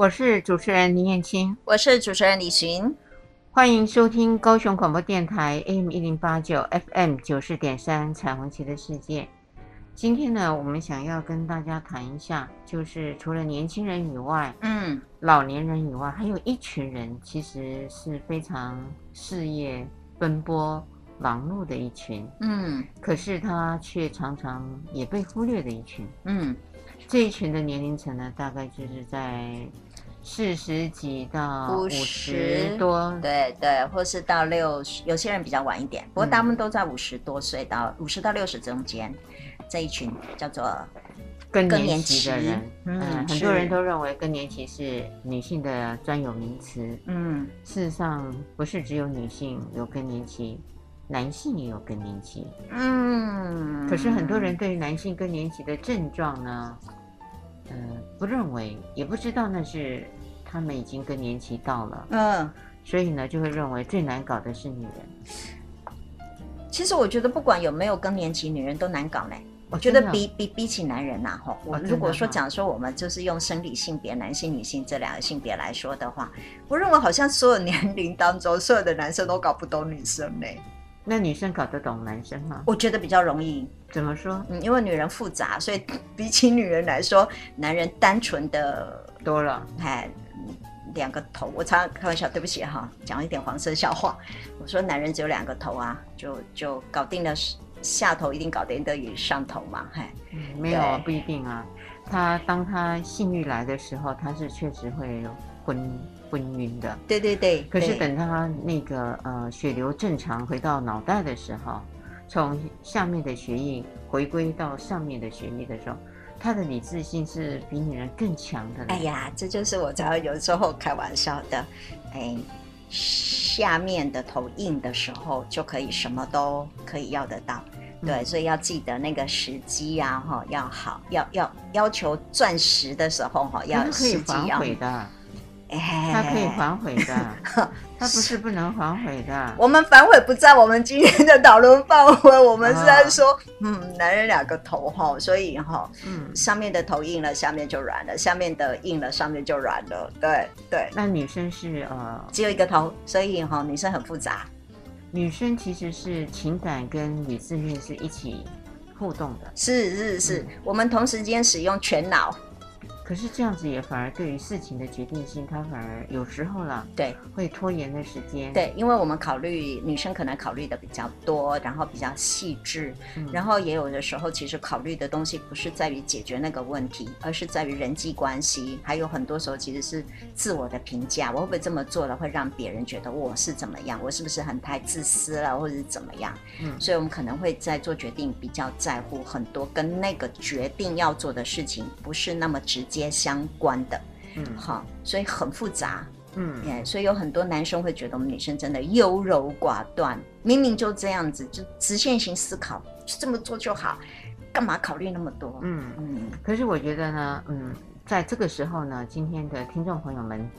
我是主持人林燕青，我是主持人李寻，欢迎收听高雄广播电台 AM 一零八九 FM 九四点三彩虹旗的世界。今天呢，我们想要跟大家谈一下，就是除了年轻人以外，嗯，老年人以外，还有一群人，其实是非常事业奔波、忙碌的一群，嗯，可是他却常常也被忽略的一群，嗯，这一群的年龄层呢，大概就是在。四十几到五十多，对对，或是到六十，有些人比较晚一点，不过他们都在五十多岁到五十到六十中间，这一群叫做更年期的人。嗯，嗯，很多人都认为更年期是女性的专有名词。嗯，事实上不是只有女性有更年期，男性也有更年期。嗯，可是很多人对于男性更年期的症状呢？嗯、呃，不认为，也不知道那是他们已经更年期到了。嗯，所以呢，就会认为最难搞的是女人。其实我觉得不管有没有更年期，女人都难搞嘞。我觉得比比比起男人呐，哈，我如果说讲说我们就是用生理性别，男性、女性这两个性别来说的话，我认为好像所有年龄当中，所有的男生都搞不懂女生嘞。那女生搞得懂男生吗？我觉得比较容易。怎么说？嗯，因为女人复杂，所以比起女人来说，男人单纯的多了。哎，两个头。我常常开玩笑，对不起哈，讲一点黄色笑话。我说男人只有两个头啊，就就搞定了下头，一定搞定得以上头嘛。哎，嗯，没有不一定啊。他当他性欲来的时候，他是确实会昏。昏晕的，对对对。可是等他那个呃血流正常回到脑袋的时候，从下面的血液回归到上面的血液的时候，他的理智性是比女人更强的。哎呀，这就是我常常有时候开玩笑的，哎，下面的头硬的时候就可以什么都可以要得到，嗯、对，所以要记得那个时机呀，哈，要好，要要要求钻石的时候哈，要时机要。他可以反悔的，他不是不能反悔的。我们反悔不在我们今天的讨论范围，我们是在说，哦、嗯，男人两个头哈，所以哈，嗯，上面的头硬了，下面就软了；下面的硬了，上面就软了。对对。那女生是呃，只有一个头，所以哈，女生很复杂。女生其实是情感跟理智面是一起互动的。是是是，嗯、我们同时间使用全脑。可是这样子也反而对于事情的决定性，他反而有时候了，对，会拖延的时间。对，因为我们考虑女生可能考虑的比较多，然后比较细致，嗯、然后也有的时候其实考虑的东西不是在于解决那个问题，而是在于人际关系，还有很多时候其实是自我的评价，我会不会这么做了会让别人觉得我是怎么样，我是不是很太自私了，或者是怎么样？嗯，所以我们可能会在做决定比较在乎很多跟那个决定要做的事情不是那么直接。相关的，嗯，好，所以很复杂，嗯，yeah, 所以有很多男生会觉得我们女生真的优柔寡断，明明就这样子，就直线型思考，就这么做就好，干嘛考虑那么多？嗯嗯。可是我觉得呢，嗯，在这个时候呢，今天的听众朋友们。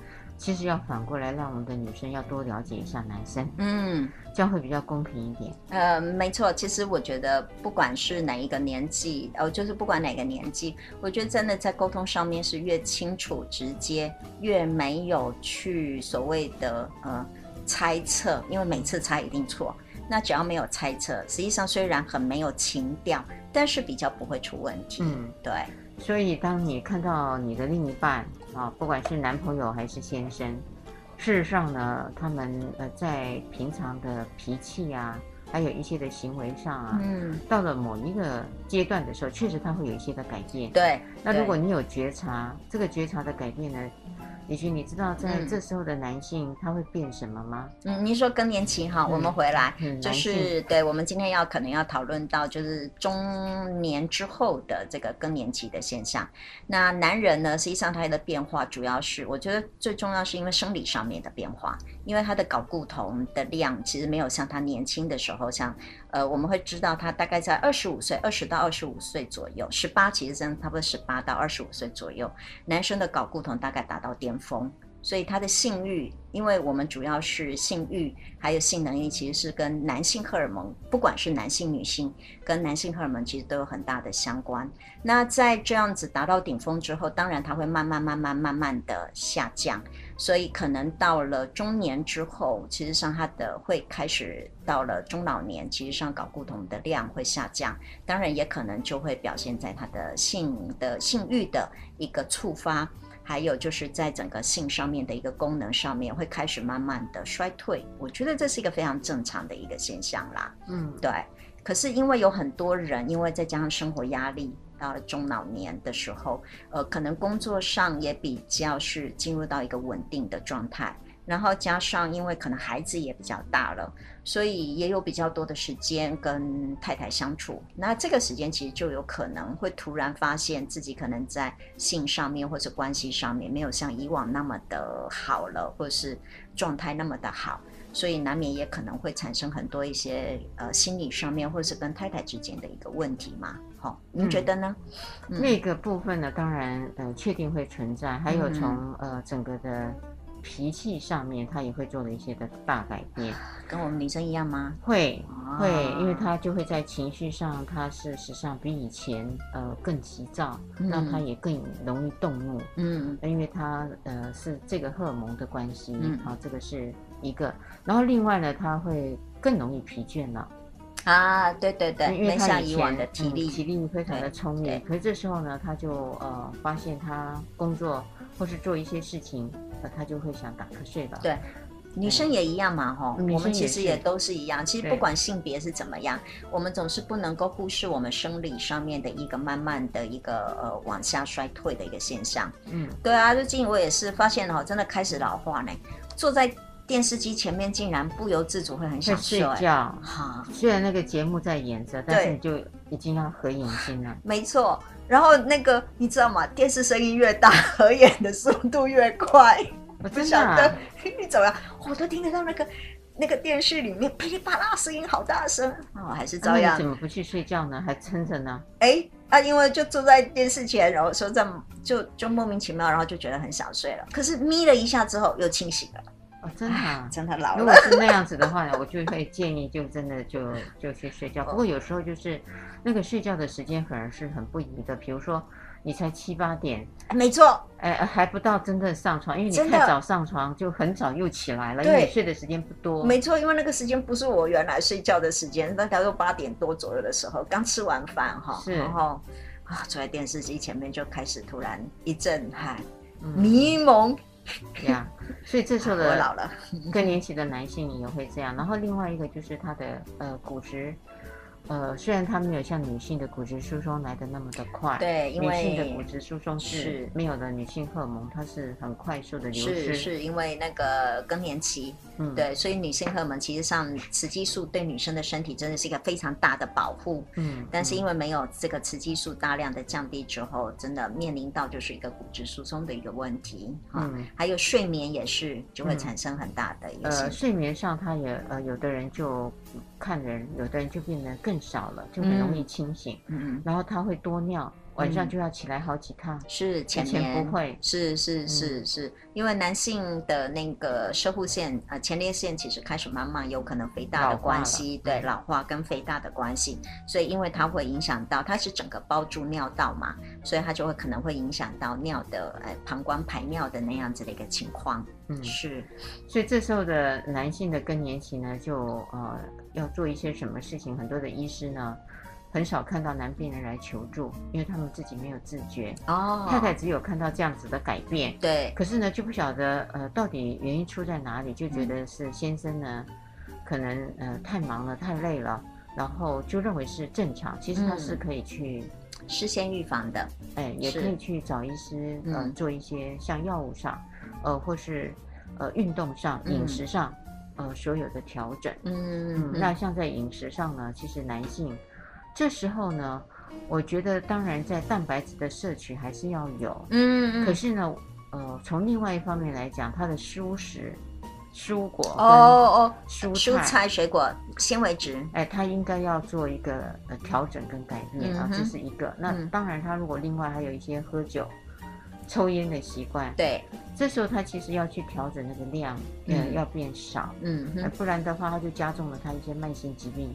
其实要反过来，让我们的女生要多了解一下男生，嗯，这样会比较公平一点。呃，没错，其实我觉得不管是哪一个年纪，呃，就是不管哪个年纪，我觉得真的在沟通上面是越清楚直接，越没有去所谓的呃猜测，因为每次猜一定错。那只要没有猜测，实际上虽然很没有情调，但是比较不会出问题。嗯，对。所以当你看到你的另一半，啊，不管是男朋友还是先生，事实上呢，他们呃在平常的脾气啊，还有一些的行为上啊，嗯，到了某一个阶段的时候，确实他会有一些的改变。对，那如果你有觉察，这个觉察的改变呢？也许你知道在这时候的男性、嗯、他会变什么吗？嗯，您说更年期哈，嗯、我们回来、嗯、就是对，我们今天要可能要讨论到就是中年之后的这个更年期的现象。那男人呢，实际上他的变化主要是，我觉得最重要是因为生理上面的变化，因为他的睾固酮的量其实没有像他年轻的时候像。呃，我们会知道他大概在二十五岁，二十到二十五岁左右，十八其实真的差不多十八到二十五岁左右，男生的睾固酮大概达到巅峰。所以他的性欲，因为我们主要是性欲还有性能力，其实是跟男性荷尔蒙，不管是男性女性，跟男性荷尔蒙其实都有很大的相关。那在这样子达到顶峰之后，当然它会慢慢慢慢慢慢的下降，所以可能到了中年之后，其实上它的会开始到了中老年，其实上睾固酮的量会下降，当然也可能就会表现在他的性的性欲的一个触发。还有就是在整个性上面的一个功能上面会开始慢慢的衰退，我觉得这是一个非常正常的一个现象啦。嗯，对。可是因为有很多人，因为再加上生活压力，到了中老年的时候，呃，可能工作上也比较是进入到一个稳定的状态。然后加上，因为可能孩子也比较大了，所以也有比较多的时间跟太太相处。那这个时间其实就有可能会突然发现自己可能在性上面或者关系上面没有像以往那么的好了，或者是状态那么的好，所以难免也可能会产生很多一些呃心理上面或者是跟太太之间的一个问题嘛。好，您觉得呢？嗯嗯、那个部分呢，当然呃确定会存在，还有从、嗯、呃整个的。脾气上面，他也会做了一些的大改变，跟我们女生一样吗？会，会，因为他就会在情绪上，他事实上比以前呃更急躁，嗯、那他也更容易动怒，嗯，因为他呃是这个荷尔蒙的关系，嗯，啊，这个是一个，然后另外呢，他会更容易疲倦了，啊，对对对，因为他以往的体力、嗯、体力非常的充裕，可是这时候呢，他就呃发现他工作或是做一些事情。他就会想打瞌睡了。对，女生也一样嘛，哈、嗯，我们其实也都是一样。其实不管性别是怎么样，我们总是不能够忽视我们生理上面的一个慢慢的一个呃往下衰退的一个现象。嗯，对啊，最近我也是发现哦，真的开始老化呢。坐在电视机前面，竟然不由自主会很想睡觉。哈，虽然那个节目在演着，但是你就已经要合眼睛了。没错。然后那个你知道吗？电视声音越大，合眼的速度越快。我不晓得你怎么样，我都听得到那个那个电视里面噼里啪啦声音好大声。哦，还是照样。怎么不去睡觉呢？还撑着呢？哎啊，因为就坐在电视前，然后说这样就就莫名其妙，然后就觉得很想睡了。可是眯了一下之后又清醒了。哦，真的、啊，真的老了。如果是那样子的话呢，我就会建议就真的就就去睡觉。不过有时候就是那个睡觉的时间反而是很不宜的。比如说你才七八点，没错，哎，还不到真的上床，因为你太早上床就很早又起来了，因为你睡的时间不多。没错，因为那个时间不是我原来睡觉的时间，大概都八点多左右的时候，刚吃完饭哈，是然后啊坐在电视机前面就开始突然一阵嗨，迷蒙。呀，所以这时候的更年期的男性也会这样。然后另外一个就是他的呃骨质。呃，虽然他没有像女性的骨质疏松来的那么的快，对，因为女性的骨质疏松是没有了女性荷尔蒙，它是很快速的流失，是是因为那个更年期，嗯，对，所以女性荷尔蒙其实上雌激素对女生的身体真的是一个非常大的保护，嗯，但是因为没有这个雌激素大量的降低之后，真的面临到就是一个骨质疏松的一个问题，嗯，还有睡眠也是就会产生很大的一个、嗯、呃睡眠上，它也呃有的人就。看人，有的人就变得更少了，就很容易清醒。嗯嗯，然后他会多尿。晚上就要起来好几趟，嗯、是前面不会，是是是是、嗯，因为男性的那个射护腺啊、呃、前列腺其实开始慢慢有可能肥大的关系，对老化跟肥大的关系，所以因为它会影响到，它是整个包住尿道嘛，所以它就会可能会影响到尿的呃膀胱排尿的那样子的一个情况，嗯。是，所以这时候的男性的更年期呢，就呃要做一些什么事情，很多的医师呢。很少看到男病人来求助，因为他们自己没有自觉。哦，太太只有看到这样子的改变。对。可是呢，就不晓得呃，到底原因出在哪里，就觉得是先生呢，嗯、可能呃太忙了、太累了，然后就认为是正常。其实他是可以去、嗯、事先预防的。哎，也可以去找医师呃做一些像药物上，呃或是呃运动上、饮食上、嗯、呃所有的调整。嗯，嗯，那像在饮食上呢，其实男性。这时候呢，我觉得当然在蛋白质的摄取还是要有，嗯，可是呢，呃，从另外一方面来讲，它的蔬食、蔬果哦哦，蔬蔬菜、水果、纤维质，哎，它应该要做一个呃调整跟改变啊，这是一个。那当然，他如果另外还有一些喝酒。抽烟的习惯。对，这时候他其实要去调整那个量，呃、嗯，要变少，嗯，不然的话，他就加重了他一些慢性疾病。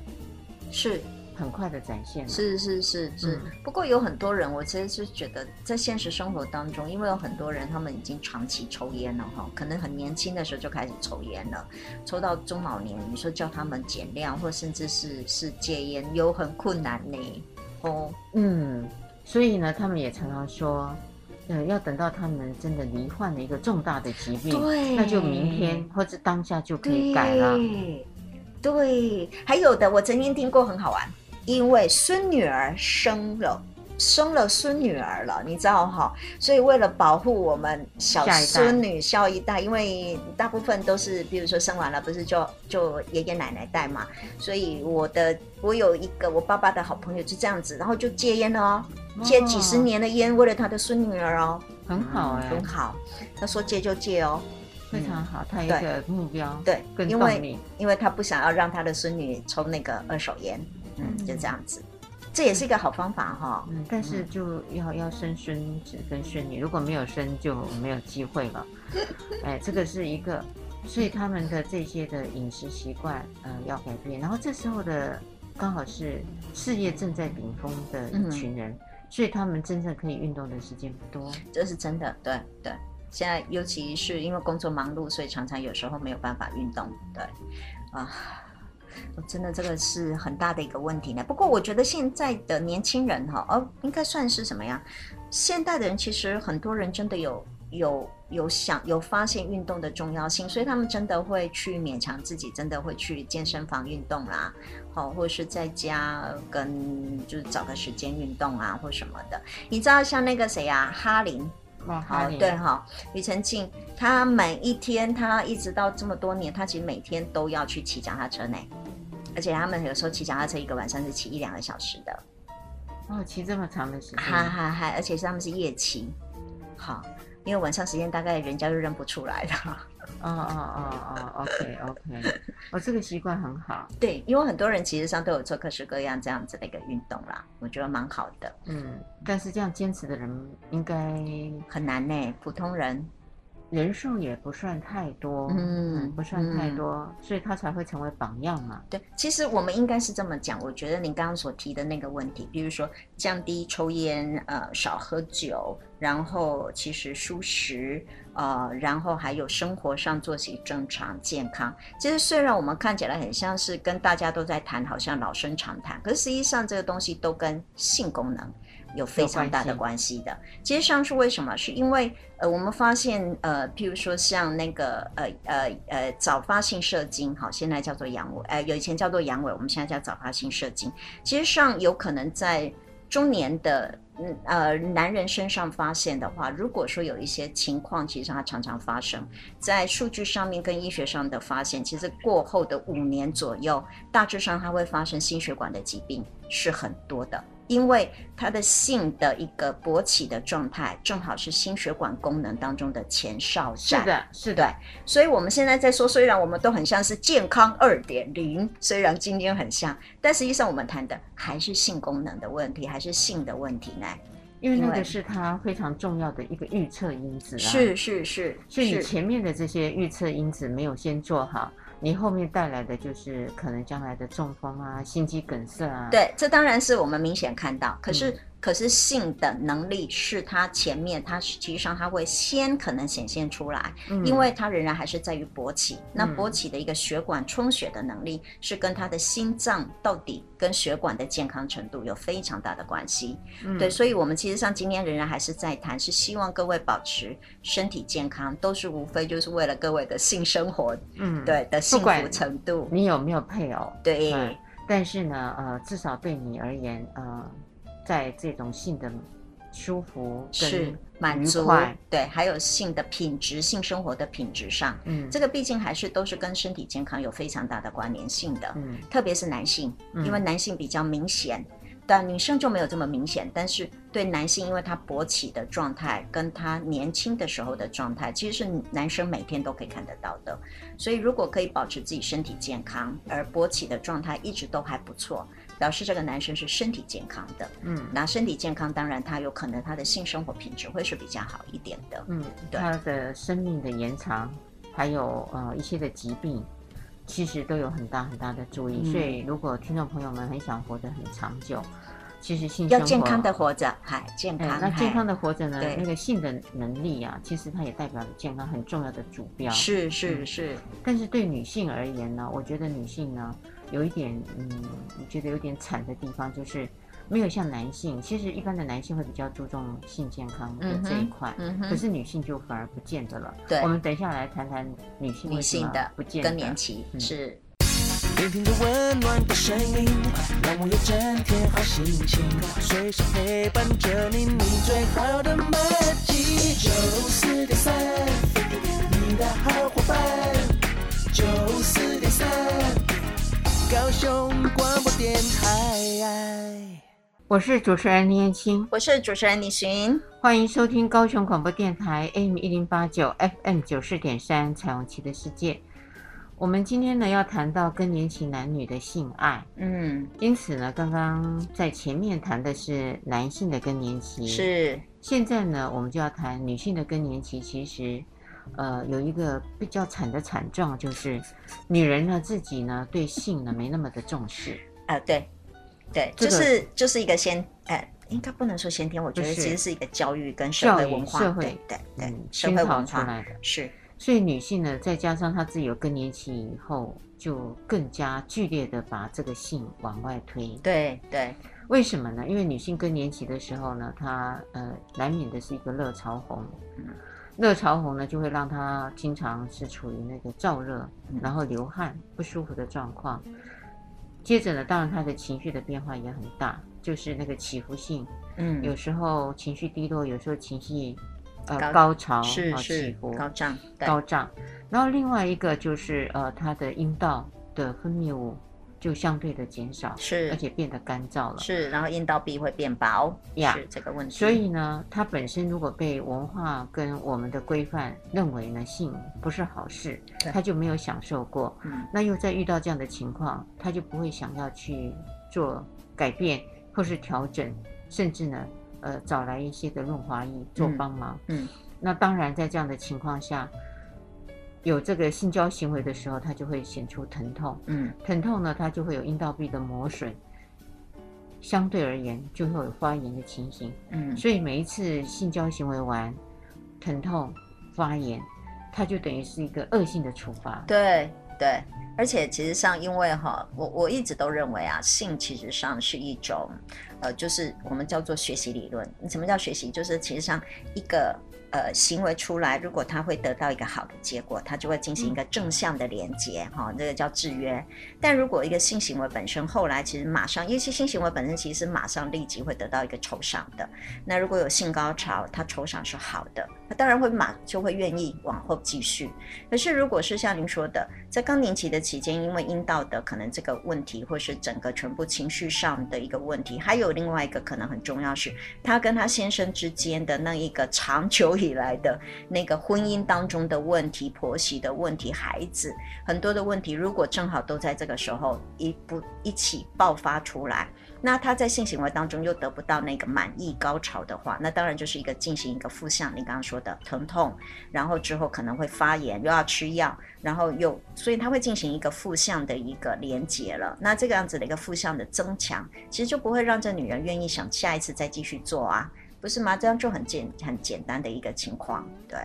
是。很快的展现，是是是是。嗯、不过有很多人，我其实是觉得，在现实生活当中，因为有很多人他们已经长期抽烟了哈，可能很年轻的时候就开始抽烟了，抽到中老年，你说叫他们减量，或甚至是是戒烟，有很困难呢。哦，嗯，所以呢，他们也常常说，呃，要等到他们真的罹患了一个重大的疾病，对，那就明天或者当下就可以改了。对，对，还有的，我曾经听过很好玩。因为孙女儿生了，生了孙女儿了，你知道哈，所以为了保护我们小孙女下一代，因为大部分都是，比如说生完了不是就就爷爷奶奶带嘛，所以我的我有一个我爸爸的好朋友就这样子，然后就戒烟了哦，戒几十年的烟，为了他的孙女儿哦，很好哎，很好，他说戒就戒哦，非常好，他一个目标，对，因为因为他不想要让他的孙女抽那个二手烟。嗯，就这样子，这也是一个好方法哈。嗯，但是就要要生孙子跟孙女，如果没有生就没有机会了。哎，这个是一个，所以他们的这些的饮食习惯，呃，要改变。然后这时候的刚好是事业正在顶峰的一群人，所以他们真正可以运动的时间不多。这是真的，对对。现在尤其是因为工作忙碌，所以常常有时候没有办法运动。对，啊。真的，这个是很大的一个问题呢。不过，我觉得现在的年轻人哈，哦，应该算是什么呀？现代的人其实很多人真的有有有想有发现运动的重要性，所以他们真的会去勉强自己，真的会去健身房运动啦，好，或者是在家跟就是找个时间运动啊，或什么的。你知道像那个谁呀，哈林？哦，好，对哈，庾澄庆，他每一天，他一直到这么多年，他其实每天都要去骑脚踏车呢。而且他们有时候骑脚踏车一个晚上是骑一两个小时的，哦，骑这么长的时间，哈哈哈！而且是他们是夜骑，好，因为晚上时间大概人家就认不出来了。哦哦哦哦，OK OK，哦，这个习惯很好。对，因为很多人其实上都有做各式各样这样子的一个运动啦，我觉得蛮好的。嗯，但是这样坚持的人应该很难呢，普通人。人数也不算太多，嗯，不算太多，嗯，所以他才会成为榜样嘛。对，其实我们应该是这么讲。我觉得您刚刚所提的那个问题，比如说降低抽烟，呃，少喝酒，然后其实蔬食，呃，然后还有生活上作息正常、健康。其实虽然我们看起来很像是跟大家都在谈，好像老生常谈，可是实际上这个东西都跟性功能。有非常大的关系的，其实上是为什么？是因为呃，我们发现呃，譬如说像那个呃呃呃早发性射精，好，现在叫做阳痿，呃，有以前叫做阳痿，我们现在叫早发性射精。其实上有可能在中年的嗯呃男人身上发现的话，如果说有一些情况，其实它常常发生在数据上面跟医学上的发现，其实过后的五年左右，大致上它会发生心血管的疾病是很多的。因为他的性的一个勃起的状态，正好是心血管功能当中的前哨站。是的，是的。所以我们现在在说，虽然我们都很像是健康二点零，虽然今天很像，但实际上我们谈的还是性功能的问题，还是性的问题呢？因为那个是它非常重要的一个预测因子啊。是是是，所以你前面的这些预测因子没有先做好。你后面带来的就是可能将来的中风啊、心肌梗塞啊。对，这当然是我们明显看到。可是，嗯、可是性的能力是他前面，它实际上他会先可能显现出来，嗯、因为它仍然还是在于勃起。那勃起的一个血管充血的能力，是跟他的心脏到底跟血管的健康程度有非常大的关系。嗯、对，所以我们其实上今天仍然还是在谈，是希望各位保持身体健康，都是无非就是为了各位的性生活，嗯，对的。幸福程度，你有没有配偶？对、嗯，但是呢，呃，至少对你而言，呃，在这种性的舒服是满足，对，还有性的品质、性生活的品质上，嗯，这个毕竟还是都是跟身体健康有非常大的关联性的，嗯，特别是男性，因为男性比较明显。但女生就没有这么明显，但是对男性，因为他勃起的状态跟他年轻的时候的状态，其实是男生每天都可以看得到的。所以如果可以保持自己身体健康，而勃起的状态一直都还不错，表示这个男生是身体健康的。嗯，那身体健康，当然他有可能他的性生活品质会是比较好一点的。嗯，对，他的生命的延长，还有呃一些的疾病，其实都有很大很大的注意。嗯、所以，如果听众朋友们很想活得很长久。其实性要健康的活着，嗨，健康。那健康的活着呢？那个性的能力啊，其实它也代表了健康很重要的主标。是是是。但是对女性而言呢，我觉得女性呢，有一点，嗯，我觉得有点惨的地方，就是没有像男性。其实一般的男性会比较注重性健康的这一块。可是女性就反而不见得了。对。我们等一下来谈谈女性女性的不见得更年期是。聆听着温暖的声音，让我有整天好心情，随时陪伴着你，你最好的默契。九四点三，你的好伙伴。九四点三，高雄广播电台。我是主持人林燕青，我是主持人李寻，欢迎收听高雄广播电台 AM 一零八九 FM 九四点三彩虹旗的世界。我们今天呢要谈到更年期男女的性爱，嗯，因此呢，刚刚在前面谈的是男性的更年期，是，现在呢，我们就要谈女性的更年期。其实，呃，有一个比较惨的惨状，就是女人呢自己呢对性呢没那么的重视，啊、呃，对，对，这个、就是就是一个先，呃，应该不能说先天，我觉得其实是一个教育跟社会文化，社会对对对，嗯、社会文化出来的，是。所以女性呢，再加上她自己有更年期以后，就更加剧烈的把这个性往外推。对对，为什么呢？因为女性更年期的时候呢，她呃难免的是一个热潮红，嗯，热潮红呢就会让她经常是处于那个燥热，然后流汗不舒服的状况。接着呢，当然他的情绪的变化也很大，就是那个起伏性，嗯，有时候情绪低落，有时候情绪。呃，高，高潮是是起伏高涨，高涨。然后另外一个就是呃，他的阴道的分泌物就相对的减少，是而且变得干燥了，是。然后阴道壁会变薄，呀，是这个问题。所以呢，它本身如果被文化跟我们的规范认为呢，性不是好事，他就没有享受过。嗯，那又在遇到这样的情况，他就不会想要去做改变或是调整，甚至呢。呃，找来一些的润滑液做帮忙。嗯，嗯，那当然，在这样的情况下，有这个性交行为的时候，它就会显出疼痛。嗯，疼痛呢，它就会有阴道壁的磨损，相对而言就会有发炎的情形。嗯，所以每一次性交行为完，疼痛发炎，它就等于是一个恶性的处罚。对对，而且其实上，因为哈，我我一直都认为啊，性其实上是一种。呃，就是我们叫做学习理论。什么叫学习？就是其实上一个。呃，行为出来，如果他会得到一个好的结果，他就会进行一个正向的连接，哈、嗯，这个叫制约。但如果一个性行为本身后来其实马上，因为性行为本身其实是马上立即会得到一个酬赏的。那如果有性高潮，他酬赏是好的，他当然会马就会愿意往后继续。可是如果是像您说的，在更年期的期间，因为阴道的可能这个问题，或是整个全部情绪上的一个问题，还有另外一个可能很重要是，他跟他先生之间的那一个长久。以来的那个婚姻当中的问题、婆媳的问题、孩子很多的问题，如果正好都在这个时候一不一起爆发出来，那他在性行为当中又得不到那个满意高潮的话，那当然就是一个进行一个负向，你刚刚说的疼痛，然后之后可能会发炎，又要吃药，然后又所以他会进行一个负向的一个连接了。那这个样子的一个负向的增强，其实就不会让这女人愿意想下一次再继续做啊。不是吗？这样就很简很简单的一个情况，对。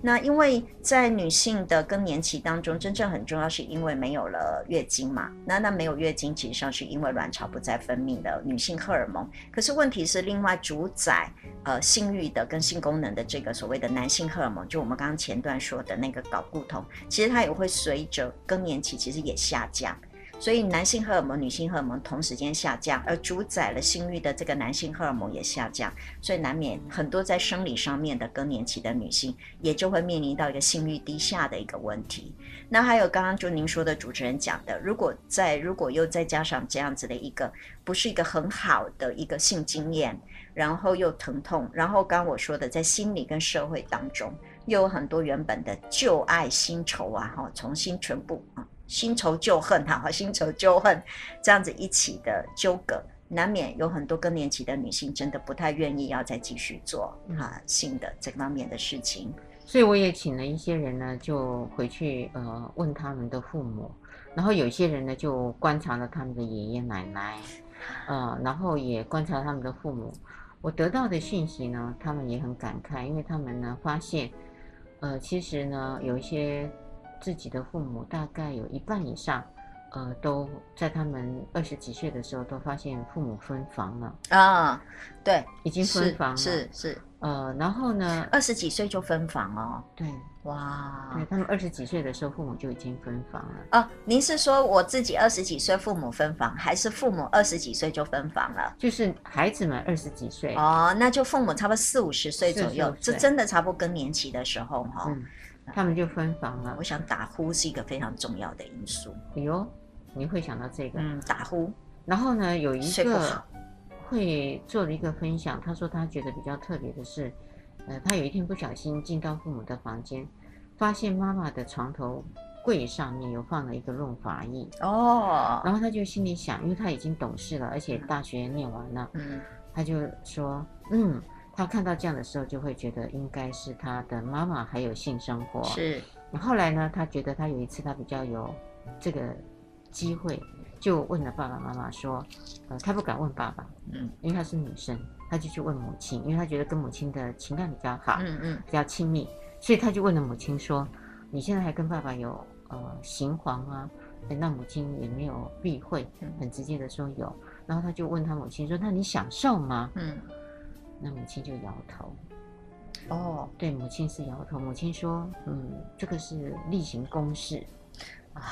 那因为在女性的更年期当中，真正很重要是因为没有了月经嘛。那那没有月经，其实上是因为卵巢不再分泌的女性荷尔蒙。可是问题是，另外主宰呃性欲的跟性功能的这个所谓的男性荷尔蒙，就我们刚刚前段说的那个睾固酮，其实它也会随着更年期其实也下降。所以男性荷尔蒙、女性荷尔蒙同时间下降，而主宰了性欲的这个男性荷尔蒙也下降，所以难免很多在生理上面的更年期的女性，也就会面临到一个性欲低下的一个问题。那还有刚刚就您说的主持人讲的，如果在如果又再加上这样子的一个不是一个很好的一个性经验，然后又疼痛，然后刚刚我说的在心理跟社会当中又有很多原本的旧爱新仇啊，哈，重新全部啊。新仇旧恨哈，和新仇旧恨这样子一起的纠葛，难免有很多更年期的女性真的不太愿意要再继续做啊新的这方面的事情。所以我也请了一些人呢，就回去呃问他们的父母，然后有些人呢就观察了他们的爷爷奶奶，呃，然后也观察他们的父母。我得到的讯息呢，他们也很感慨，因为他们呢发现，呃，其实呢有一些自己的父母，大概有一半以上，呃，都在他们二十几岁的时候都发现父母分房了啊，对，已经分房了，是是，是，呃，然后呢，二十几岁就分房哦，对。哇，对，他们二十几岁的时候，父母就已经分房了。哦，您是说我自己二十几岁父母分房，还是父母二十几岁就分房了？就是孩子们二十几岁哦，那就父母差不多四五十岁左右，这真的差不多更年期的时候哈、哦嗯，他们就分房了。我想打呼是一个非常重要的因素。哎呦，你会想到这个？嗯，打呼。然后呢，有一个会做了一个分享，他说他觉得比较特别的是，呃，他有一天不小心进到父母的房间。发现妈妈的床头柜上面有放了一个润滑液哦，然后他就心里想，因为他已经懂事了，而且大学念完了，嗯，他就说，嗯，他看到这样的时候就会觉得应该是他的妈妈还有性生活是。后来呢，他觉得他有一次他比较有这个机会，就问了爸爸妈妈说，呃，他不敢问爸爸，嗯，因为他是女生，他就去问母亲，因为他觉得跟母亲的情感比较好，嗯嗯，比较亲密。所以他就问了母亲说：“你现在还跟爸爸有呃行黄吗？”那母亲也没有避讳，很直接的说有。然后他就问他母亲说：“那你享受吗？”嗯，那母亲就摇头。哦，对，母亲是摇头。母亲说：“嗯，这个是例行公事啊。”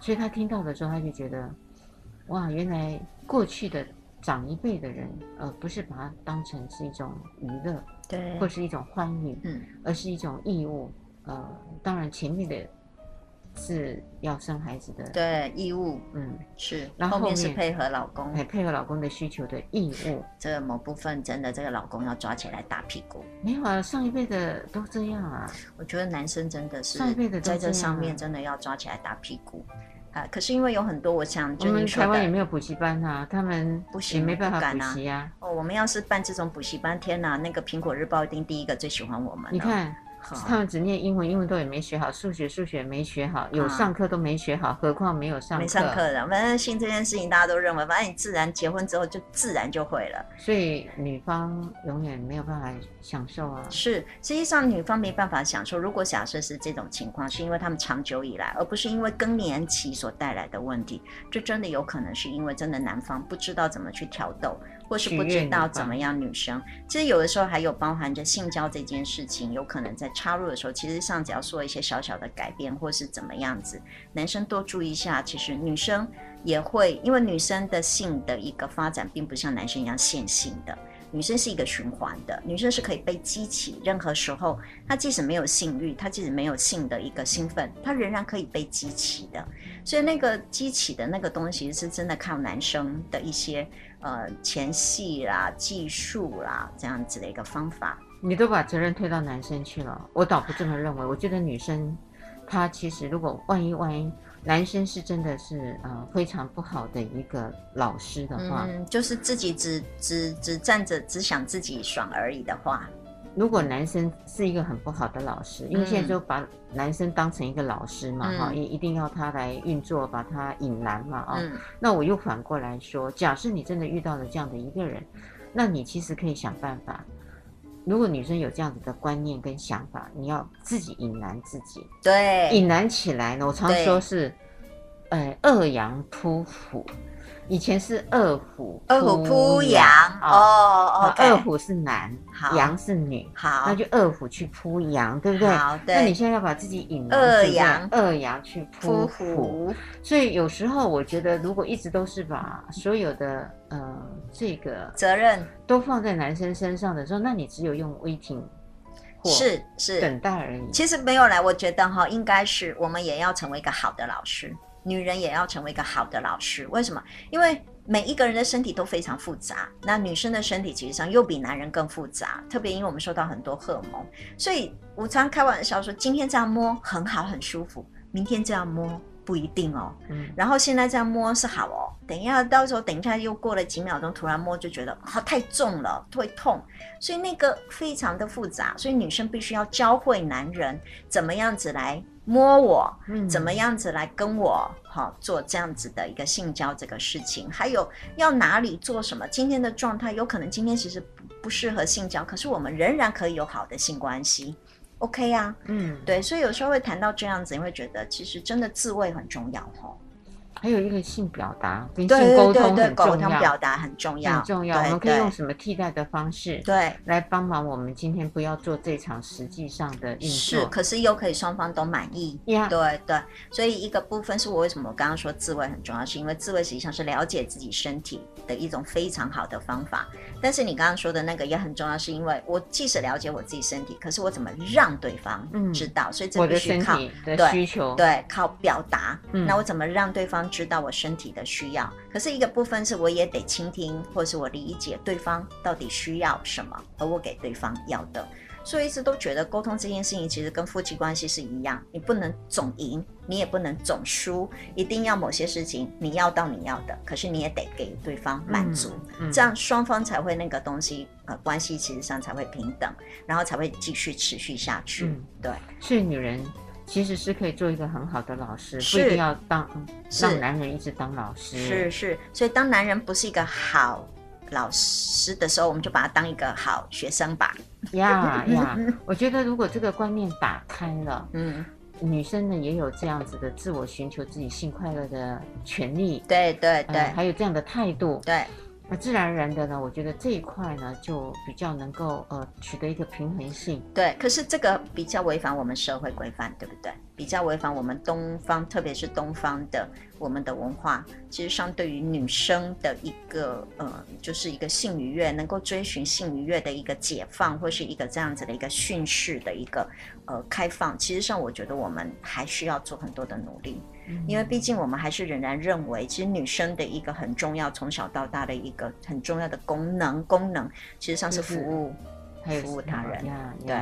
所以他听到的时候，他就觉得，哇，原来过去的长一辈的人，呃，不是把它当成是一种娱乐。对，或是一种欢愉，嗯，而是一种义务，呃，当然前面的是要生孩子的，对，义务，嗯，是，然后后面是配合老公，哎，配合老公的需求的义务，这个某部分真的，这个老公要抓起来打屁股。没有啊，上一辈的都这样啊，我觉得男生真的是上一辈的在这上面真的要抓起来打屁股。啊！可是因为有很多，我想就你我们台湾也没有补习班啊，他们不行，没办法补习啊。哦，我们要是办这种补习班，天哪，那个苹果日报一定第一个最喜欢我们。你看。他们只念英文，英文都也没学好，数学数学没学好，有上课都没学好，啊、何况没有上课。没上课的，反正性这件事情大家都认为，反正你自然结婚之后就自然就会了。所以女方永远没有办法享受啊。是，实际上女方没办法享受。如果假设是这种情况，是因为他们长久以来，而不是因为更年期所带来的问题，这真的有可能是因为真的男方不知道怎么去挑逗。或是不知道怎么样，女生其实有的时候还有包含着性交这件事情，有可能在插入的时候，其实上只要做一些小小的改变，或是怎么样子，男生多注意一下，其实女生也会，因为女生的性的一个发展，并不像男生一样线性的。女生是一个循环的，女生是可以被激起，任何时候，她即使没有性欲，她即使没有性的一个兴奋，她仍然可以被激起的。所以那个激起的那个东西，是真的靠男生的一些呃前戏啦、技术啦这样子的一个方法。你都把责任推到男生去了，我倒不这么认为。我觉得女生她其实如果万一万一。男生是真的是呃非常不好的一个老师的话，嗯，就是自己只只只站着只想自己爽而已的话，如果男生是一个很不好的老师，因为现在就把男生当成一个老师嘛，哈、嗯，也一定要他来运作，把他引燃嘛，啊、嗯，那我又反过来说，假设你真的遇到了这样的一个人，那你其实可以想办法。如果女生有这样子的观念跟想法，你要自己引燃自己。对，引燃起来呢，我常说是，呃，二阳扑虎。以前是二虎，二虎扑羊哦哦，二虎是男，羊是女，好，那就二虎去扑羊，对不对？好，对。那你现在要把自己引二羊，二羊去扑虎。所以有时候我觉得，如果一直都是把所有的呃这个责任都放在男生身上的时候，那你只有用 waiting，是是等待而已。其实没有来，我觉得哈，应该是我们也要成为一个好的老师。女人也要成为一个好的老师，为什么？因为每一个人的身体都非常复杂，那女生的身体其实上又比男人更复杂，特别因为我们受到很多荷尔蒙，所以我常开玩笑说，今天这样摸很好很舒服，明天这样摸不一定哦。嗯，然后现在这样摸是好哦，等一下到时候等一下又过了几秒钟，突然摸就觉得好太重了，会痛，所以那个非常的复杂，所以女生必须要教会男人怎么样子来摸我，嗯，怎么样子来跟我好做这样子的一个性交这个事情，还有要哪里做什么，今天的状态有可能今天其实不不适合性交，可是我们仍然可以有好的性关系。OK 呀、啊，嗯，对，所以有时候会谈到这样子，你会觉得其实真的自慰很重要哈。还有一个性表达跟性对沟通对对，很重要，沟通表达很重要，很重要。对我们可以用什么替代的方式，对，来帮忙我们今天不要做这场实际上的运作。是，可是又可以双方都满意。对对，所以一个部分是我为什么我刚刚说自慰很重要，是因为自慰实际上是了解自己身体的一种非常好的方法。但是你刚刚说的那个也很重要，是因为我即使了解我自己身体，可是我怎么让对方知道？嗯、所以这必须靠我的需求，对，对，靠表达。嗯、那我怎么让对方知道我身体的需要？可是一个部分是我也得倾听，或是我理解对方到底需要什么，而我给对方要的。所以一直都觉得沟通这件事情其实跟夫妻关系是一样，你不能总赢，你也不能总输，一定要某些事情你要到你要的，可是你也得给对方满足，嗯嗯、这样双方才会那个东西呃关系其实上才会平等，然后才会继续持续下去。嗯、对，所以女人其实是可以做一个很好的老师，不一定要当让男人一直当老师。是是，所以当男人不是一个好。老师的时候，我们就把他当一个好学生吧。呀 呀，我觉得如果这个观念打开了，嗯，女生呢也有这样子的自我寻求自己性快乐的权利。对对对、呃，还有这样的态度。对，那自然而然的呢，我觉得这一块呢就比较能够呃取得一个平衡性。对，可是这个比较违反我们社会规范，对不对？比较违反我们东方，特别是东方的我们的文化，其实上对于女生的一个呃，就是一个性愉悦，能够追寻性愉悦的一个解放，或是一个这样子的一个训示的一个呃开放，其实上我觉得我们还需要做很多的努力，因为毕竟我们还是仍然认为，其实女生的一个很重要，从小到大的一个很重要的功能功能，其实上是服务。就是服务他人，对，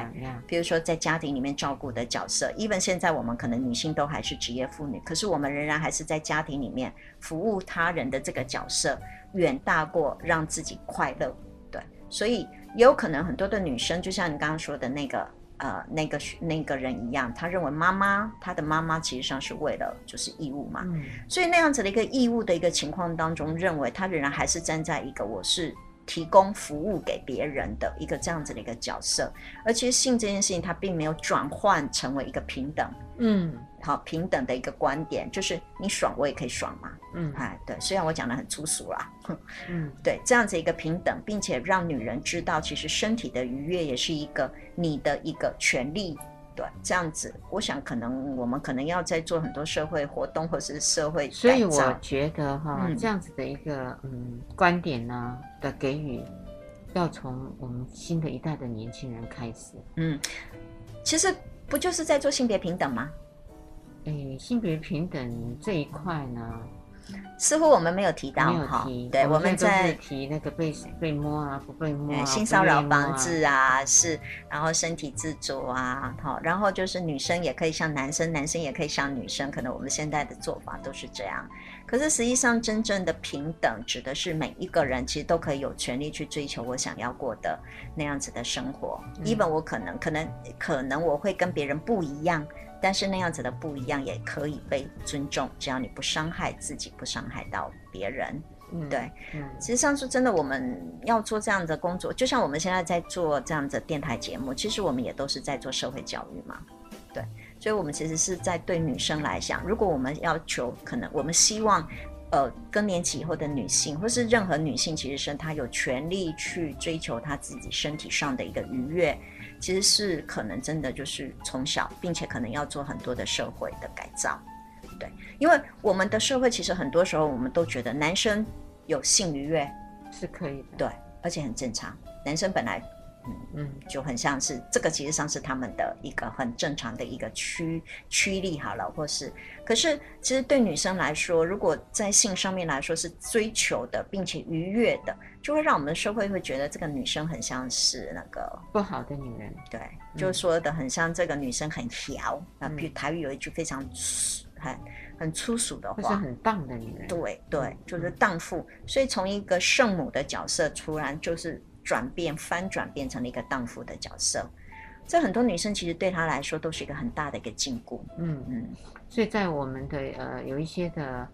比如说在家庭里面照顾的角色，even 现在我们可能女性都还是职业妇女，可是我们仍然还是在家庭里面服务他人的这个角色，远大过让自己快乐。对，所以也有可能很多的女生，就像你刚刚说的那个呃那个那个人一样，他认为妈妈他的妈妈其实上是为了就是义务嘛，嗯，所以那样子的一个义务的一个情况当中，认为他仍然还是站在一个我是。提供服务给别人的一个这样子的一个角色，而其实性这件事情，它并没有转换成为一个平等，嗯，好平等的一个观点，就是你爽我也可以爽嘛，嗯，哎，对，虽然我讲的很粗俗啦，嗯，对，这样子一个平等，并且让女人知道，其实身体的愉悦也是一个你的一个权利。对，这样子，我想可能我们可能要在做很多社会活动，或是社会。所以我觉得哈，嗯、这样子的一个嗯观点呢的给予，要从我们新的一代的年轻人开始。嗯，其实不就是在做性别平等吗？诶，性别平等这一块呢？似乎我们没有提到哈，对，我们在提那个被被摸啊，不被摸啊，性骚扰防治啊，是，然后身体自主啊，好，然后就是女生也可以像男生，男生也可以像女生，可能我们现在的做法都是这样。可是实际上，真正的平等指的是每一个人其实都可以有权利去追求我想要过的那样子的生活。even 我可能可能可能我会跟别人不一样。但是那样子的不一样也可以被尊重，只要你不伤害自己，不伤害到别人。嗯，对，嗯，其实上次真的我们要做这样的工作，就像我们现在在做这样的电台节目，其实我们也都是在做社会教育嘛。对，所以我们其实是在对女生来讲，如果我们要求，可能我们希望，呃，更年期以后的女性，或是任何女性，其实是她有权利去追求她自己身体上的一个愉悦。其实是可能真的就是从小，并且可能要做很多的社会的改造，对，因为我们的社会其实很多时候我们都觉得男生有性愉悦是可以的，对，而且很正常，男生本来。嗯嗯，就很像是这个，其实上是他们的一个很正常的一个驱驱力好了，或是，可是其实对女生来说，如果在性上面来说是追求的，并且愉悦的，就会让我们社会会觉得这个女生很像是那个不好的女人，对，就说的很像这个女生很调啊，比如台语有一句非常很很粗俗的话，是很荡的女人。对对，就是荡妇。所以从一个圣母的角色，突然就是转变翻转，变成了一个荡妇的角色。这很多女生其实对她来说都是一个很大的一个禁锢。嗯嗯。所以在我们的呃有一些的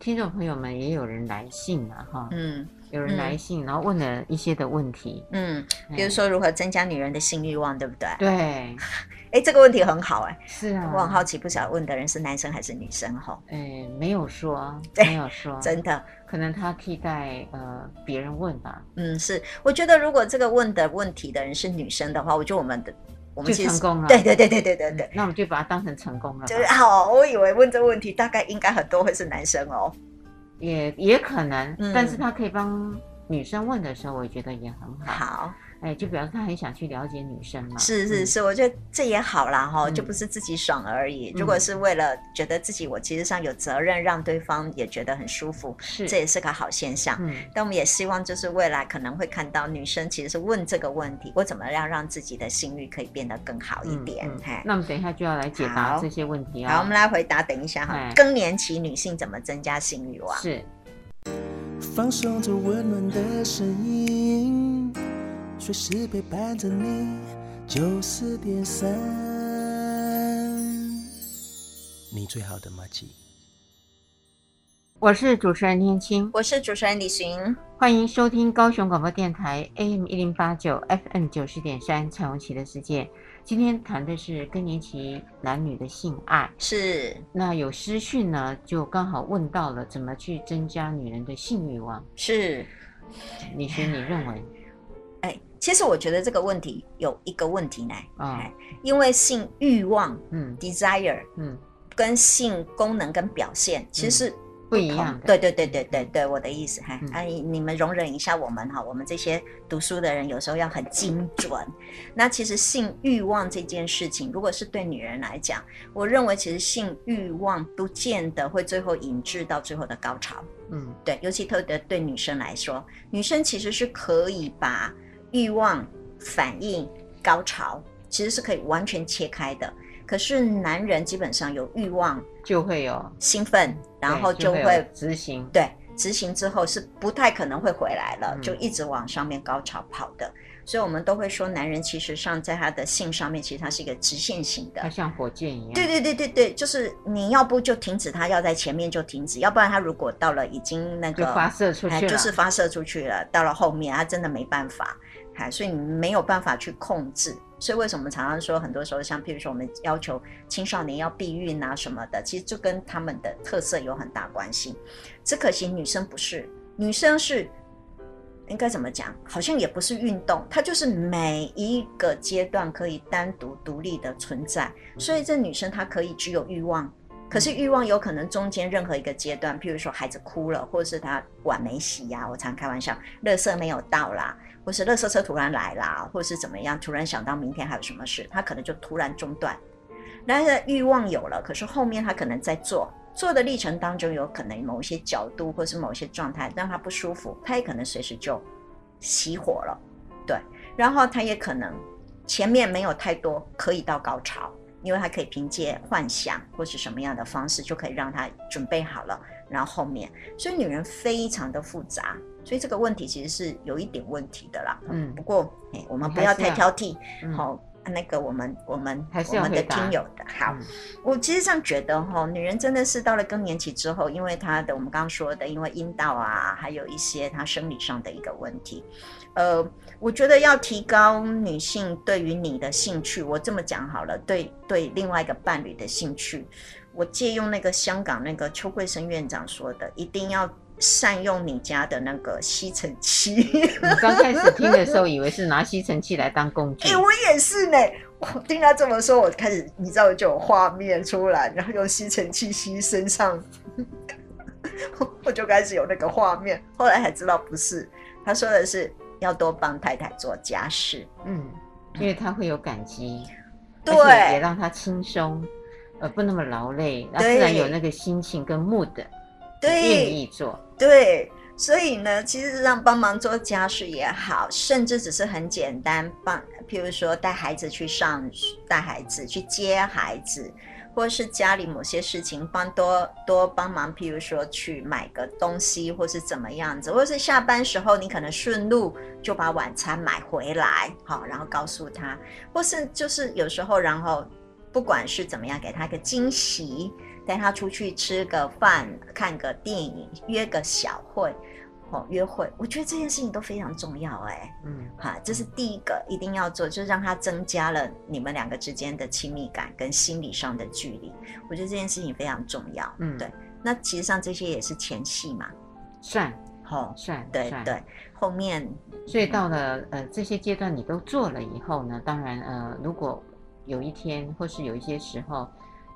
听众朋友们，也有人来信了哈。嗯。有人来信，嗯、然后问了一些的问题，嗯，比如说如何增加女人的性欲望，对不对？对，哎，这个问题很好，哎，是啊，我很好奇，不晓得问的人是男生还是女生哈？哎，没有说，没有说，真的，可能他替代呃别人问吧。嗯，是，我觉得如果这个问的问题的人是女生的话，我觉得我们的我们就成功了，对对对对对对对，那我们就把它当成成功了。就是好，我以为问这个问题大概应该很多会是男生哦，也也可能，嗯、但是他可以帮。女生问的时候，我觉得也很好。好，哎，就表示他很想去了解女生嘛。是是是，嗯、我觉得这也好啦哈，嗯、就不是自己爽而已。嗯、如果是为了觉得自己我其实上有责任，让对方也觉得很舒服，是，这也是个好现象。嗯，但我们也希望就是未来可能会看到女生其实是问这个问题：我怎么样让自己的性欲可以变得更好一点？嗯嗯、嘿那我们等一下就要来解答这些问题啊。好，我们来回答，等一下哈。更年期女性怎么增加性欲望？是。放松着温暖的声音，随时陪伴着你。九四点三，你最好的马吉。我是主持人天青，我是主持人李寻，欢迎收听高雄广播电台 AM 一零八九 FM 九十点三彩虹旗的世界。今天谈的是更年期男女的性爱，是。那有私讯呢，就刚好问到了怎么去增加女人的性欲望。是，李寻，你认为？哎，其实我觉得这个问题有一个问题呢，啊、哦，因为性欲望，嗯，desire，嗯，跟性功能跟表现其实是。不一样，对对对对对对，我的意思哈，哎，你们容忍一下我们哈，我们这些读书的人有时候要很精准。那其实性欲望这件事情，如果是对女人来讲，我认为其实性欲望不见得会最后引致到最后的高潮。嗯，对，尤其特别对女生来说，女生其实是可以把欲望、反应、高潮，其实是可以完全切开的。可是男人基本上有欲望就会有兴奋，然后就会执行。对，执行之后是不太可能会回来了，嗯、就一直往上面高潮跑的。所以我们都会说，男人其实上在他的性上面，其实他是一个直线型的，他像火箭一样。对对对对对，就是你要不就停止他，要在前面就停止，要不然他如果到了已经那个发射出去了，哎，就是发射出去了，到了后面他真的没办法，哎，所以你没有办法去控制。所以为什么常常说，很多时候像譬如说我们要求青少年要避孕啊什么的，其实就跟他们的特色有很大关系。只可惜女生不是，女生是应该怎么讲？好像也不是运动，它就是每一个阶段可以单独独立的存在。所以这女生她可以只有欲望，可是欲望有可能中间任何一个阶段，譬如说孩子哭了，或者是他碗没洗呀、我常开玩笑，垃圾没有倒啦。或是垃圾车突然来啦，或是怎么样，突然想到明天还有什么事，他可能就突然中断。但是欲望有了，可是后面他可能在做做的历程当中，有可能某一些角度或是某些状态让他不舒服，他也可能随时就熄火了。对，然后他也可能前面没有太多可以到高潮，因为他可以凭借幻想或是什么样的方式就可以让他准备好了，然后后面，所以女人非常的复杂。所以这个问题其实是有一点问题的啦。嗯，不过哎，我们不要太挑剔。好，那个我们我们我们的听友的好，我其实这样觉得哈，女人真的是到了更年期之后，因为她的我们刚刚说的，因为阴道啊，还有一些她生理上的一个问题。呃，我觉得要提高女性对于你的兴趣，我这么讲好了，对对，另外一个伴侣的兴趣，我借用那个香港那个邱桂生院长说的，一定要。善用你家的那个吸尘器。你刚开始听的时候，以为是拿吸尘器来当工具。哎、欸，我也是呢。我听他这么说，我开始你知道就有画面出来，然后用吸尘器吸身上，我就开始有那个画面。后来才知道不是，他说的是要多帮太太做家事。嗯，因为他会有感激，对，也让他轻松，呃，不那么劳累，那自然有那个心情跟 mood。对，愿意做对，所以呢，其实让帮忙做家事也好，甚至只是很简单帮，譬如说带孩子去上，带孩子去接孩子，或是家里某些事情帮多多帮忙，譬如说去买个东西，或是怎么样子，或是下班时候你可能顺路就把晚餐买回来，好，然后告诉他，或是就是有时候，然后不管是怎么样，给他一个惊喜，带他出去吃个饭，看个电影，约个小会。哦，约会，我觉得这件事情都非常重要，哎，嗯，哈，这是第一个一定要做，就是让他增加了你们两个之间的亲密感跟心理上的距离。我觉得这件事情非常重要，嗯，对。那其实上这些也是前戏嘛，算，好、哦，算，对算对。后面，所以到了呃这些阶段你都做了以后呢，当然呃，如果有一天或是有一些时候，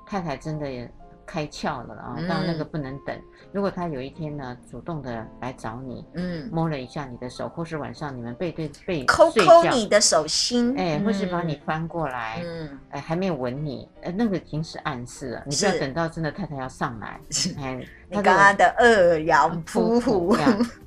太太真的也。开窍了啊！到那个不能等。嗯、如果他有一天呢，主动的来找你，嗯，摸了一下你的手，或是晚上你们背对背抠抠你的手心，哎、欸，或是把你翻过来，嗯，哎、欸，还没有吻你，哎、欸，那个已经是暗示了。你不要等到真的太太要上来，哎。你刚刚的二阳扑虎，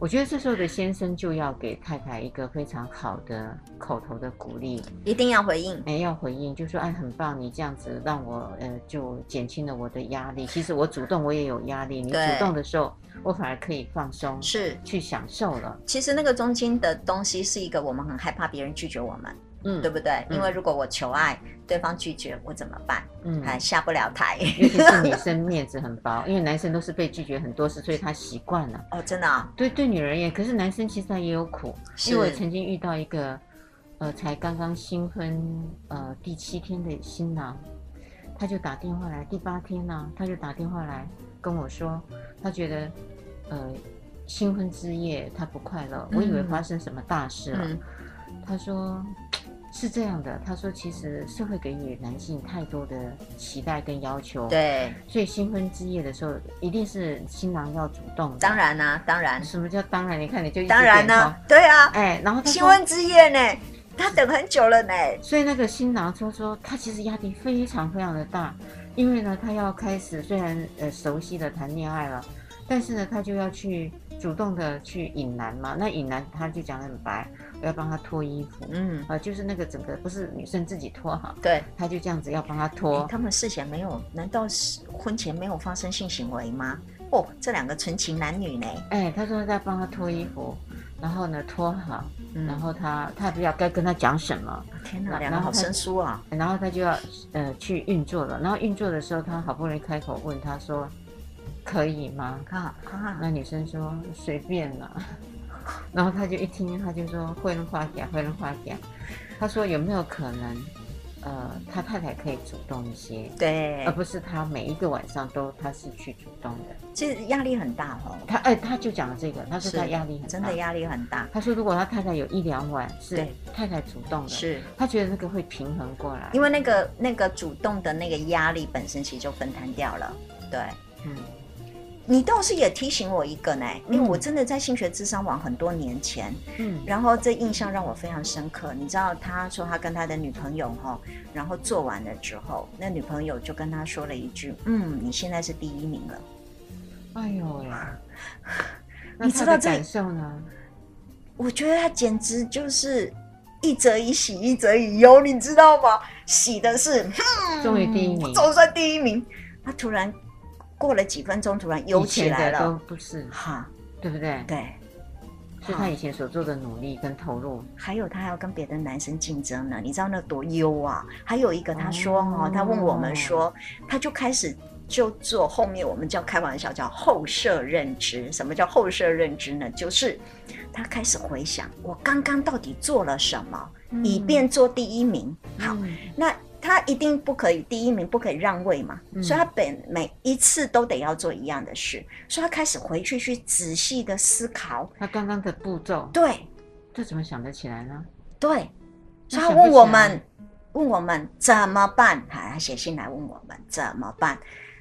我觉得这时候的先生就要给太太一个非常好的口头的鼓励，一定要回应，没要回应，就说哎，很棒，你这样子让我呃就减轻了我的压力。其实我主动我也有压力，你主动的时候我反而可以放松，是去享受了。其实那个中间的东西是一个我们很害怕别人拒绝我们。嗯，对不对？嗯、因为如果我求爱，对方拒绝，我怎么办？嗯，还下不了台。尤其是女生面子很薄，因为男生都是被拒绝很多次，所以他习惯了。哦，真的啊？对，对女人也，可是男生其实他也有苦。是因为我曾经遇到一个，呃，才刚刚新婚呃第七天的新郎，他就打电话来，第八天呢、啊，他就打电话来跟我说，他觉得呃新婚之夜他不快乐，我以为发生什么大事了。嗯、他说。是这样的，他说，其实社会给予男性太多的期待跟要求，对，所以新婚之夜的时候，一定是新郎要主动。当然啦、啊，当然。什么叫当然？你看，你就当然呢、啊，对啊，哎，然后他新婚之夜呢，他等很久了呢，所以那个新郎说说，他其实压力非常非常的大，因为呢，他要开始虽然呃熟悉的谈恋爱了，但是呢，他就要去主动的去引男嘛，那引男他就讲得很白。我要帮他脱衣服，嗯，啊，就是那个整个不是女生自己脱哈，对，他就这样子要帮他脱。他们事前没有，难道是婚前没有发生性行为吗？哦，这两个纯情男女呢？哎，他说在帮他脱衣服，然后呢脱好，嗯、然后他他也不知道该跟他讲什么。天哪，两个好生疏啊！然后他就要呃去运作了，然后运作的时候，他好不容易开口问他说：“可以吗？”啊啊！那女生说：“随便啦。”然后他就一听，他就说会人话讲，会人话讲。他说有没有可能，呃，他太太可以主动一些，对，而不是他每一个晚上都他是去主动的。其实压力很大哦。他哎，他就讲了这个，他说他压力很大，真的压力很大。他说如果他太太有一两晚是太太主动的，是他觉得那个会平衡过来，因为那个那个主动的那个压力本身其实就分摊掉了，对，嗯。你倒是也提醒我一个呢，因为我真的在性学智商网很多年前，嗯，然后这印象让我非常深刻。你知道，他说他跟他的女朋友哈，然后做完了之后，那女朋友就跟他说了一句：“嗯，你现在是第一名了。”哎呦呀，你知道这感受呢？我觉得他简直就是一则以喜，一则以忧，你知道吗？喜的是，终于第一名，总算第一名。他突然。过了几分钟，突然忧起来了。都不是哈，对不对？对，是他以前所做的努力跟投入。还有他还要跟别的男生竞争呢，你知道那多优啊！还有一个，他说哈，他问我们说，他就开始就做后面我们叫开玩笑叫后设认知。什么叫后设认知呢？就是他开始回想我刚刚到底做了什么，以便做第一名。好，那。他一定不可以第一名，不可以让位嘛，嗯、所以他本每一次都得要做一样的事，所以他开始回去去仔细的思考他刚刚的步骤。对，这怎么想得起来呢？对，所以他问我们，问我们怎么办？他写信来问我们怎么办。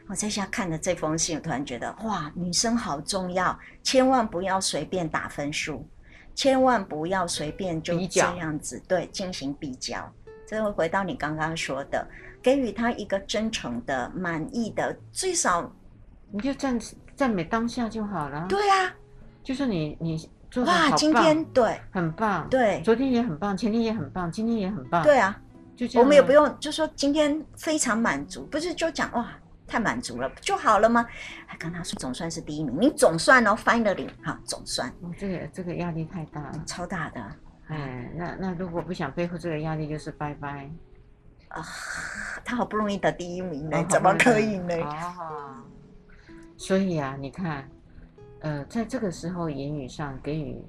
我在下看了这封信，我突然觉得哇，女生好重要，千万不要随便打分数，千万不要随便就这样子对进行比较。这会回到你刚刚说的，给予他一个真诚的、满意的，最少你就赞赞美当下就好了。对啊，就是你你做的，哇，今天对，很棒，对，昨天也很棒，前天也很棒，今天也很棒。对啊，就这样。我们也不用就说今天非常满足，不是就讲哇太满足了就好了吗？还跟他说总算是第一名，你总算哦，finally 哈，总算。哦，这个这个压力太大了，超大的。哎，那那如果不想背负这个压力，就是拜拜。啊，他好不容易得第一名呢，哦、怎么可以呢？哦，所以啊，你看，呃，在这个时候言语上给予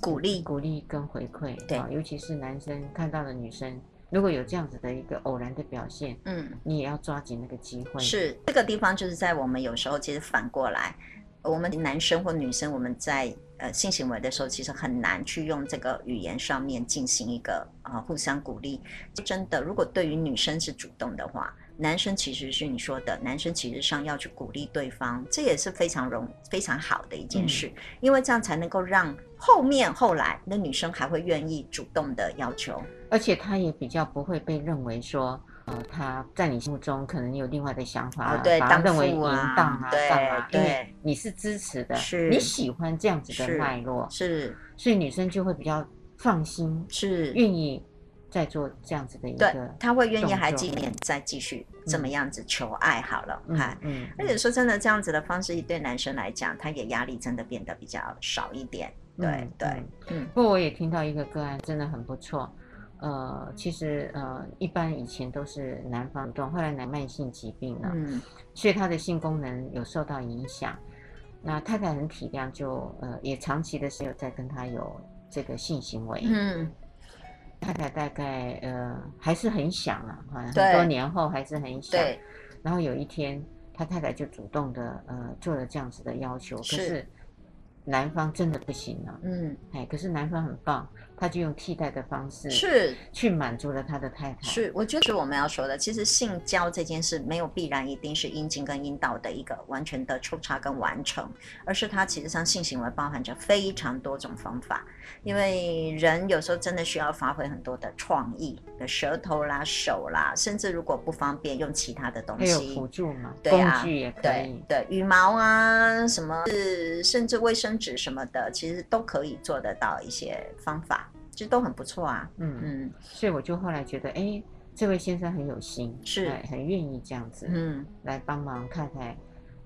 鼓励、鼓励跟回馈，对、哦，尤其是男生看到了女生，如果有这样子的一个偶然的表现，嗯，你也要抓紧那个机会。是这个地方，就是在我们有时候其实反过来，我们男生或女生，我们在。呃，性行为的时候，其实很难去用这个语言上面进行一个啊、呃、互相鼓励。真的，如果对于女生是主动的话，男生其实是你说的，男生其实上要去鼓励对方，这也是非常容非常好的一件事，嗯、因为这样才能够让后面后来那女生还会愿意主动的要求，而且他也比较不会被认为说。呃，他在你心目中可能有另外的想法，哦、对，把他认为淫荡啊，对干嘛？对，你是支持的，是你喜欢这样子的脉络，是，所以女生就会比较放心，是愿意再做这样子的一个，对，他会愿意还继续再继续这么样子求爱好了，嗯，嗯，而且说真的，这样子的方式对男生来讲，他也压力真的变得比较少一点，对、嗯、对，嗯。不过我也听到一个个案，真的很不错。呃，其实呃，一般以前都是男方主动，后来男慢性疾病了，嗯，所以他的性功能有受到影响。那太太很体谅，就呃也长期的时候在跟他有这个性行为，嗯，太太大概呃还是很想啊，很多年后还是很想。对。然后有一天，他太太就主动的呃做了这样子的要求，是可是男方真的不行了，嗯，哎，可是男方很棒。他就用替代的方式是去满足了他的太太。是，我觉得是我们要说的。其实性交这件事没有必然一定是阴茎跟阴道的一个完全的抽插跟完成，而是它其实上性行为包含着非常多种方法。因为人有时候真的需要发挥很多的创意，舌头啦、手啦，甚至如果不方便用其他的东西，还有辅助嘛，对啊，工具也可以。对，对，羽毛啊，什么是甚至卫生纸什么的，其实都可以做得到一些方法。其实都很不错啊，嗯嗯，所以我就后来觉得，哎，这位先生很有心，是，很愿意这样子，嗯，来帮忙太太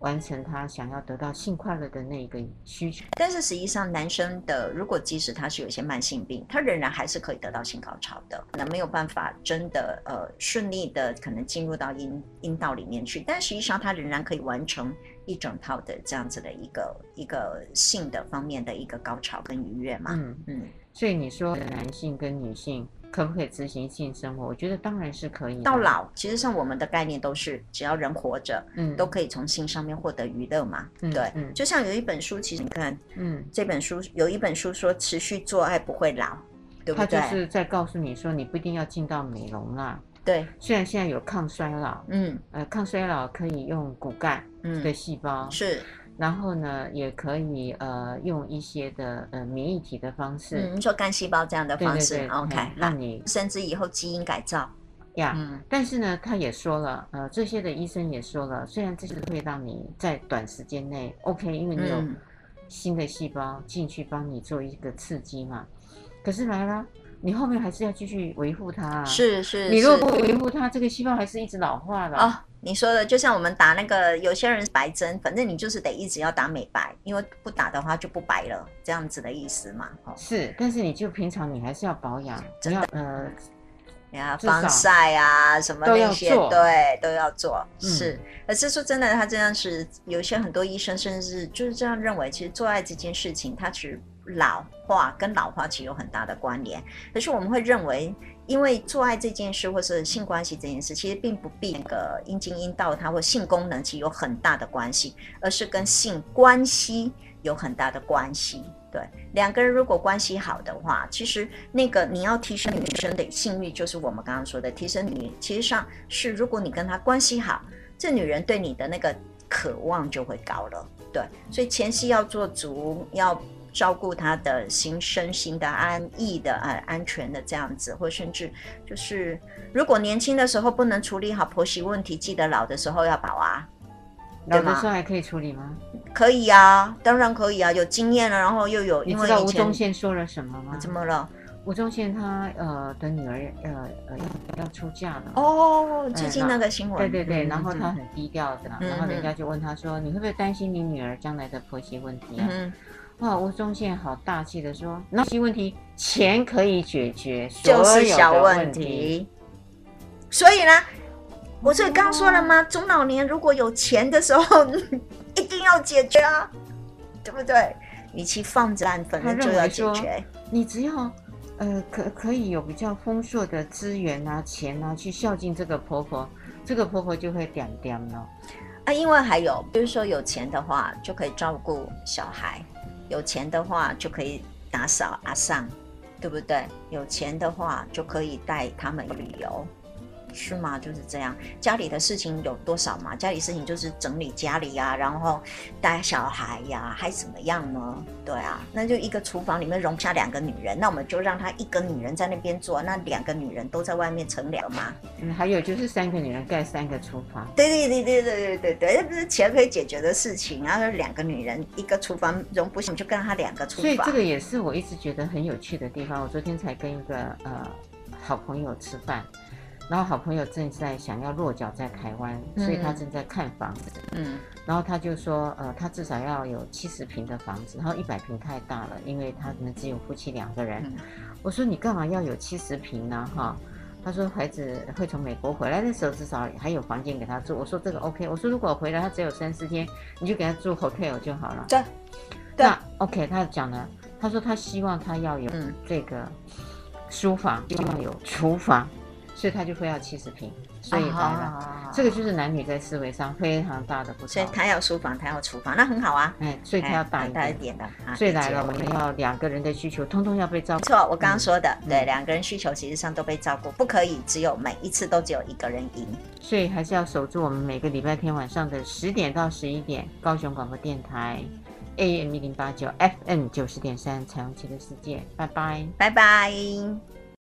完成他想要得到性快乐的那个需求。但是实际上，男生的如果即使他是有一些慢性病，他仍然还是可以得到性高潮的，可能没有办法真的呃顺利的可能进入到阴阴道里面去，但实际上他仍然可以完成一整套的这样子的一个一个性的方面的一个高潮跟愉悦嘛，嗯嗯。所以你说男性跟女性可不可以执行性生活？我觉得当然是可以。到老，其实像我们的概念都是，只要人活着，嗯，都可以从性上面获得娱乐嘛。嗯、对，嗯、就像有一本书，其实你看，嗯，这本书有一本书说持续做爱不会老，对不对？他就是在告诉你说，你不一定要进到美容啦。对，虽然现在有抗衰老，嗯，呃，抗衰老可以用骨干的细胞，嗯、是。然后呢，也可以呃用一些的呃免疫体的方式，嗯，你说干细胞这样的方式，OK，让你甚至以后基因改造呀。嗯，但是呢，他也说了，呃，这些的医生也说了，虽然这是会让你在短时间内 OK，因为你有新的细胞进去帮你做一个刺激嘛。可是来了，你后面还是要继续维护它啊。是是，你如果不维护它，这个细胞还是一直老化的。哦你说的就像我们打那个有些人白针，反正你就是得一直要打美白，因为不打的话就不白了，这样子的意思嘛。是，但是你就平常你还是要保养，真的，呃，你要防晒啊什么那些，对，都要做。是，可是说真的，他这样是有些很多医生甚至就是这样认为，其实做爱这件事情，它其实老化跟老化其实有很大的关联。可是我们会认为。因为做爱这件事，或是性关系这件事，其实并不必那个阴茎阴道它或性功能其实有很大的关系，而是跟性关系有很大的关系。对，两个人如果关系好的话，其实那个你要提升女生的性欲，就是我们刚刚说的提升女，其实上是如果你跟她关系好，这女人对你的那个渴望就会高了。对，所以前戏要做足，要。照顾他的心身心的安逸的呃安全的这样子，或甚至就是如果年轻的时候不能处理好婆媳问题，记得老的时候要保啊。老的时候还可以处理吗？可以啊，当然可以啊，有经验了，然后又有。你知道吴宗宪说了什么吗？怎么了？吴宗宪他呃的女儿呃呃要要出嫁了哦，最近那个新闻，对对对，嗯然后他很低调的，嗯然后人家就问他说，你会不会担心你女儿将来的婆媳问题啊？嗯，哇，吴宗宪好大气的说，那些问题钱可以解决，就是小问题。所以呢，我所以刚说了吗？中老年如果有钱的时候，一定要解决啊，对不对？与其放着烂，反正就要解决。你只要呃可可以有比较丰硕的资源啊、钱啊，去孝敬这个婆婆，这个婆婆就会点点了。啊，因为还有，比如说有钱的话就可以照顾小孩，有钱的话就可以打扫阿桑，对不对？有钱的话就可以带他们旅游。是吗？就是这样。家里的事情有多少嘛？家里事情就是整理家里呀、啊，然后带小孩呀、啊，还怎么样呢？对啊，那就一个厨房里面容不下两个女人，那我们就让她一个女人在那边做，那两个女人都在外面乘凉嘛。嗯，还有就是三个女人盖三个厨房。对对对对对对对对，这不是钱可以解决的事情啊！两个女人一个厨房容不下，就跟她两个厨房。所以这个也是我一直觉得很有趣的地方。我昨天才跟一个呃好朋友吃饭。然后好朋友正在想要落脚在台湾，嗯、所以他正在看房子。嗯，然后他就说，呃，他至少要有七十平的房子，然后一百平太大了，因为他可能只有夫妻两个人。嗯、我说你干嘛要有七十平呢？哈，他说孩子会从美国回来的时候，至少还有房间给他住。我说这个 OK。我说如果回来他只有三四天，你就给他住 hotel 就好了。对，对。那 OK，他讲了，他说他希望他要有这个书房，希望有厨房。所以他就会要七十平，所以来了。啊、这个就是男女在思维上非常大的不同。所以他要书房，他要厨房，那很好啊。哎，所以他要大一点，大一点的。所以来了，我们要两个人的需求通通要被照顾。没错，我刚刚说的，嗯、对，两个人需求其实上都被照顾，不可以只有每一次都只有一个人赢。所以还是要守住我们每个礼拜天晚上的十点到十一点，高雄广播电台 AM 一零八九，FM 九十点三，彩虹旗的世界，拜拜，拜拜。